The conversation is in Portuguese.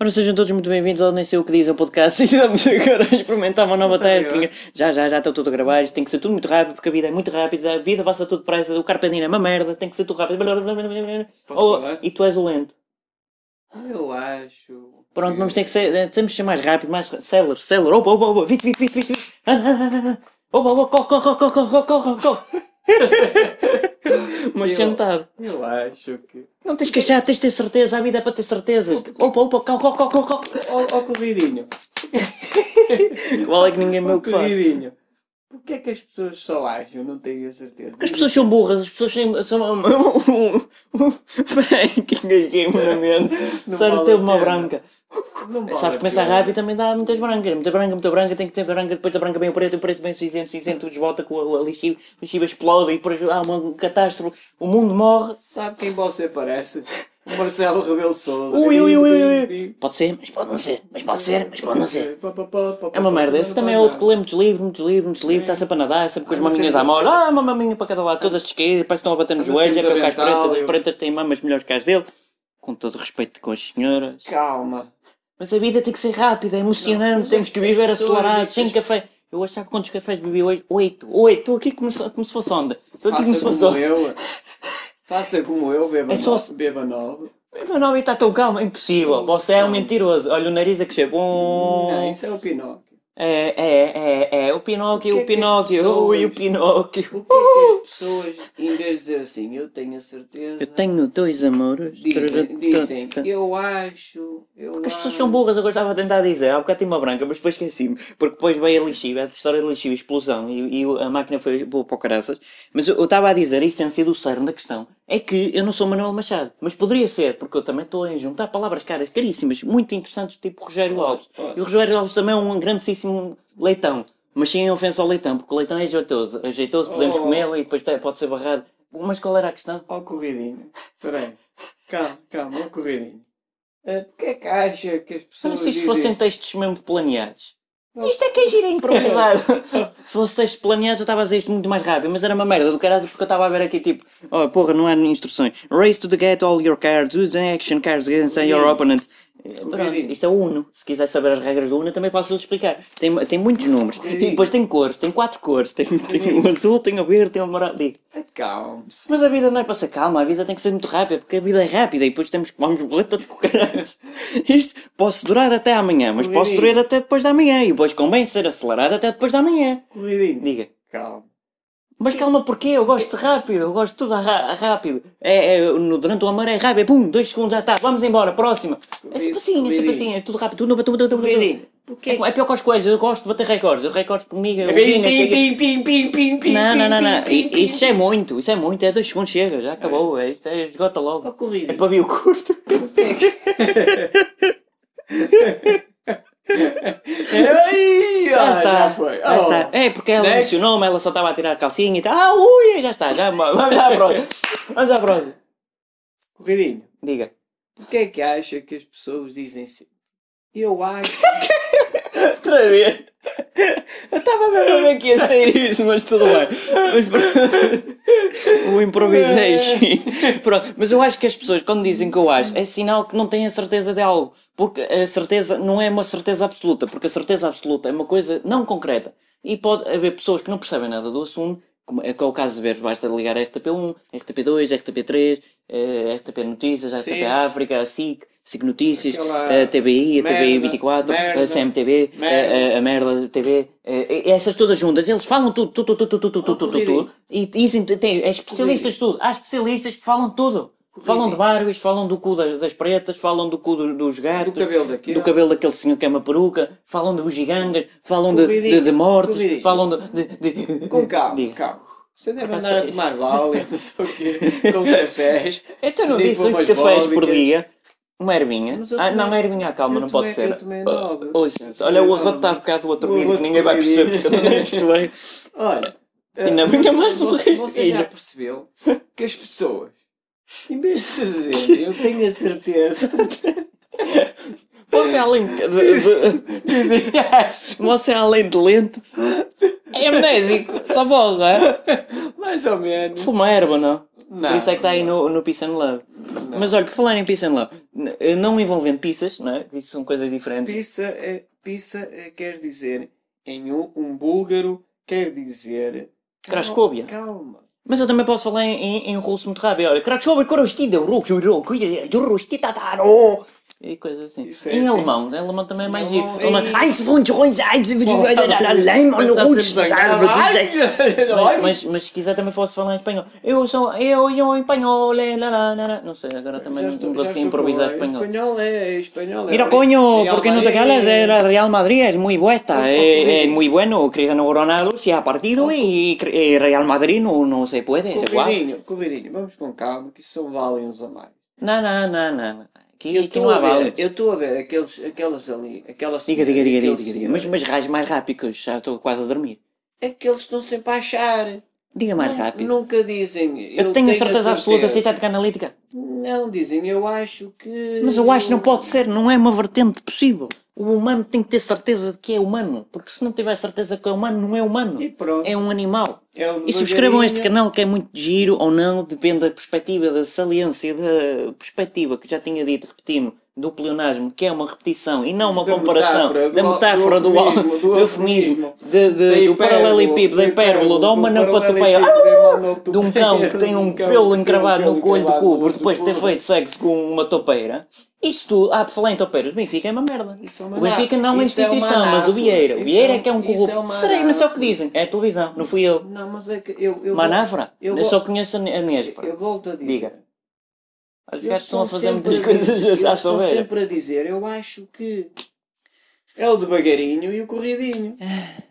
Ora, sejam todos muito bem-vindos ao Nem Sei O Que Diz, o podcast. E vamos agora experimentar uma nova técnica. Já, já, já estou tudo a gravar. Isto tem que ser tudo muito rápido, porque a vida é muito rápida. A vida passa tudo depressa. O carpe diem é uma merda. Tem que ser tudo rápido. Posso Oh, falar? e tu és o lento. Eu acho. Pronto, vamos ter que ser, eh, temos que ser mais rápido, mais célebre, célebre. Opa, opa, opa, vite, vite, vite, vite. Ah, ah, ah, ah. Opa, opa, corre, corre, corre, corre, corre, corre, corre. Mas sentado. Eu acho que. Não tens que achar, tens de ter certeza. A vida é para ter certezas. Opa, opa, corre, corre, corre, corre. Ó ó, corridinho. Qual é que ninguém me Ó o que faz? corridinho. Porquê é que as pessoas só acham? Não tenho a certeza. Porque as pessoas são burras, as pessoas são. são Peraí, que engasguei-me na mente. Vale teve a uma branca. Não vale Sabes, a começa rápido e também dá muitas brancas. Muita branca, muita branca, tem que ter branca, depois da branca bem o preto, o preto bem cinzento, cinzento desbota com a, a lixiva, a lixiva explode e depois há uma catástrofe, o mundo morre. Sabe quem você parece? O Marcelo Rebelo de Souza. Ui, ui, ui, ui. Pode ser, mas pode não ser, mas pode ser, mas pode não ser. É uma merda, esse também é outro que lê muitos livros, muitos livros, muitos livros, está sempre a nadar, sempre com as É uma maminhas à mão. Ah, uma maminha para cada lado, todas de esquerda, parece que estão a bater nos É joelhos, é para as pretas, as pretas têm mamas melhores que as dele. Com todo o respeito com as senhoras. Calma. Mas a vida tem que ser rápida, é emocionante, Não, temos é que as viver acelerados, sem as- café. Eu achava quantos cafés bebi hoje? Oito. Oito. Estou aqui como se, como se fosse onda. Estou aqui como se fosse onda. Faça como eu, beba É só-. Beba nove. Meu nome está tão calmo, é impossível. Você é um mentiroso. Olha o nariz a crescer. Bom. Não, isso é o Pinóquio. É, é, é, é. O Pinóquio, O o que é que Pinóquio. pessoas- Ui, o Pinóquio. O que é que as pessoas, em vez de dizer assim, eu tenho a certeza, Eu tenho dois amores. dizem, dizem eu acho, eu Porque as pessoas são burras, eu gostava de tentar dizer. Há bocado tinha uma branca, mas depois esqueci-me. Porque depois veio a lixiva, a história da lixiva, a explosão, e, e a máquina foi boa para o caraças. Mas eu estava a dizer, a essência do cerne da questão é que eu não sou Manuel Machado. Mas poderia ser, porque eu também estou a juntar palavras caras, caríssimas, muito interessantes, tipo Rogério Alves. E o Rogério Alves também é um grandíssimo leitão. Mas sem ofensa ao leitão, porque o leitão é ajeitoso. Ajeitoso, podemos Oh. comê-lo e depois pode ser barrado. Mas qual era a questão? Ó corridinho, peraí, calma, calma, ó corridinho. Uh, Porquê é que acha que as Como pessoas se isto fossem assim? textos mesmo planeados. Isto é que é giro improvisado. se fosse textos planeados eu estava a dizer isto muito mais rápido, mas era uma merda do caralho porque eu estava a ver aqui tipo, oh porra, não há instruções. Race to the get all your cards, use action cards against your opponent. Pronto, isto é o Uno. Se quiser saber as regras do Uno, também posso lhe explicar. Tem, tem muitos números. E depois tem cores, tem quatro cores. Tem, tem o azul, tem o verde, tem o amarelo. Digo, Acalme-se. mas a vida não é para ser calma, a vida tem que ser muito rápida, porque a vida é rápida e depois temos que vamos morrer todos com caralhos. Isto posso durar até amanhã, mas posso durar até depois da manhã e depois convém ser acelerado até depois da manhã. Diga. calma. Mas calma, porquê? Eu gosto de rápido, eu gosto de tudo ra- rápido. É, é, no, durante o amor é rápido, é pum, dois segundos já está, vamos embora, próxima. É sempre assim, é sempre assim, é tudo rápido, tudo, tudo, tudo, tudo, tudo. porquê? É, é pior que os coelhos, eu gosto de bater recordes, eu recordes comigo, eu Pim, vinho, pim, pim, pim, pim, pim, pim, Não, não, não, não. pim, I- pim, Isso é muito, isso é muito. É dois segundos chega, já acabou. É, isto é, esgota logo. É para vir o curto. Ai, Já está. Já Oh. está. É porque ela Next. emocionou-me, ela só estava a tirar a calcinha e tal. Ah, ui, já está. Já, vamos à próxima. Vamos à próxima. Corridinho, Diga. porquê é que acha que as pessoas dizem assim? Eu acho. Outra vez. Eu estava mesmo a ver que ia sair isso, mas tudo bem. Mas pronto. o improvisation. Pronto. Mas eu acho que as pessoas, quando dizem que eu acho, é sinal que não têm a certeza de algo. Porque a certeza não é uma certeza absoluta. Porque a certeza absoluta é uma coisa não concreta. E pode haver pessoas que não percebem nada do assunto. Como é que é o caso de ver, basta ligar a RTP1, RTP2, RTP3, eh, RTP Notícias, RTP Sim. África, a SIC, SIC Notícias, Aquela eh, a TBI, a TBI 24, merda, a CMTV, merda. A, a, Merda TV, eh, eh, a, essas todas juntas, eles falam tudo, tudo, tudo, tudo, tudo, tudo, tudo, tudo e dizem, tem, é especialistas Corrido. tudo, há especialistas que falam tudo. Falam de barbas, falam do cu das, pretas, falam do cu dos gatos, do cabelo, daquele. do cabelo daquele senhor que é uma peruca, falam de bugigangas, falam de, de, de, mortes, Corrido. falam de. de com calma, calma. Você deve andar a tomar bala, não sei o quê, com cafés. Então não tipo disse oito cafés por dia uma ervinha. Ah, não, uma ervinha calma, não pode ser. eu tomei nove. Oh, licença. Olha, o arroto está a bocado do outro O vídeo que arroto ninguém vai perceber porque eu é isto veio. Olha, E na eh, minha mais uma você, você já percebeu que as pessoas, em vez de se dizer, eu tenho a certeza, Você além de, acho. você além de lento é amnésico, só pode, não é? Mais ou menos. Fuma erva, não? Não, Por isso é que está aí no, no Peace and Love. Mas olha, por falar em Peace and Love, não envolvendo pizzas, não é? Isso são coisas diferentes. Pizza, é, pizza é, quer dizer, em um, um búlgaro, quer dizer... Crascóvia. Calma. Mas eu também posso falar em, em, em russo muito rápido. Olha, Krakow, Korostida, Rokshuro, Rostita, Taro. E coisas assim. Isso é em assim. alemão, em alemão também é mais giro. alemão, Eins, Wunsch, Eins, Mas, mas, se quiser também posso falar em espanhol. Eu sou, eu, eu, em espanhol, não sei, agora também não, estou- não consigo improvisar espanhol. Espanhol é, espanhol é. Mira, coño, Real ¿por qué no te é- El Real Madrid es muy buena, es, es muy bueno. Cristiano Ronaldo se ha partido cre- eh, Real Madrid no se igual. Corridinho, corridinho, vamos com calma, que isso são válios a mais. Não, não, não, não. Aqui, Eu aqui estou não há a ver, balas. eu estou a ver aqueles, aquelas ali, aquelas Diga, diga, diga, diga, diga, diga. Mas, mas rage mais rápido que eu já estou quase a dormir. É que eles estão sempre a achar. Diga mais Nu- rápido. Nunca dizem. eu tenho a certeza absoluta, citática analítica. Não, dizem, eu acho que. Mas eu acho que não pode ser, não é uma vertente possível. O humano tem que ter certeza de que é humano. Porque se não tiver certeza que é humano, não é humano. E pronto. É um animal. É E subscrevam este canal que é muito giro ou não, depende da perspectiva, da saliência, da perspectiva que já tinha dito, repetindo, do pleonasmo, que é uma repetição e não uma Da comparação metáfora, da metáfora do, do eufemismo, do, do eufemismo, de, de- da do paralelepípedo, da hipérbole, da onomatopeia, paralelepípedo, de um cão que tem um cão pelo um encravado no coelho do encravado depois de ter feito sexo com uma topeira. Isso tudo, ah, por falar em topeiras, o Benfica é uma merda. Isso é uma o Benfica não é uma é instituição, mas o. Vieira, o Vieira é- é que é um é corrupto. uma Será, mas é o que dizem, é a televisão, não fui eu. Não, mas é que eu. eu eu Eu, só conheço a Ne- a Nespera. Eu volto a dizer. Diga. Os gajos estão a fazer muitas coisas eles já estão sempre a dizer, eu acho que é o devagarinho e o corridinho.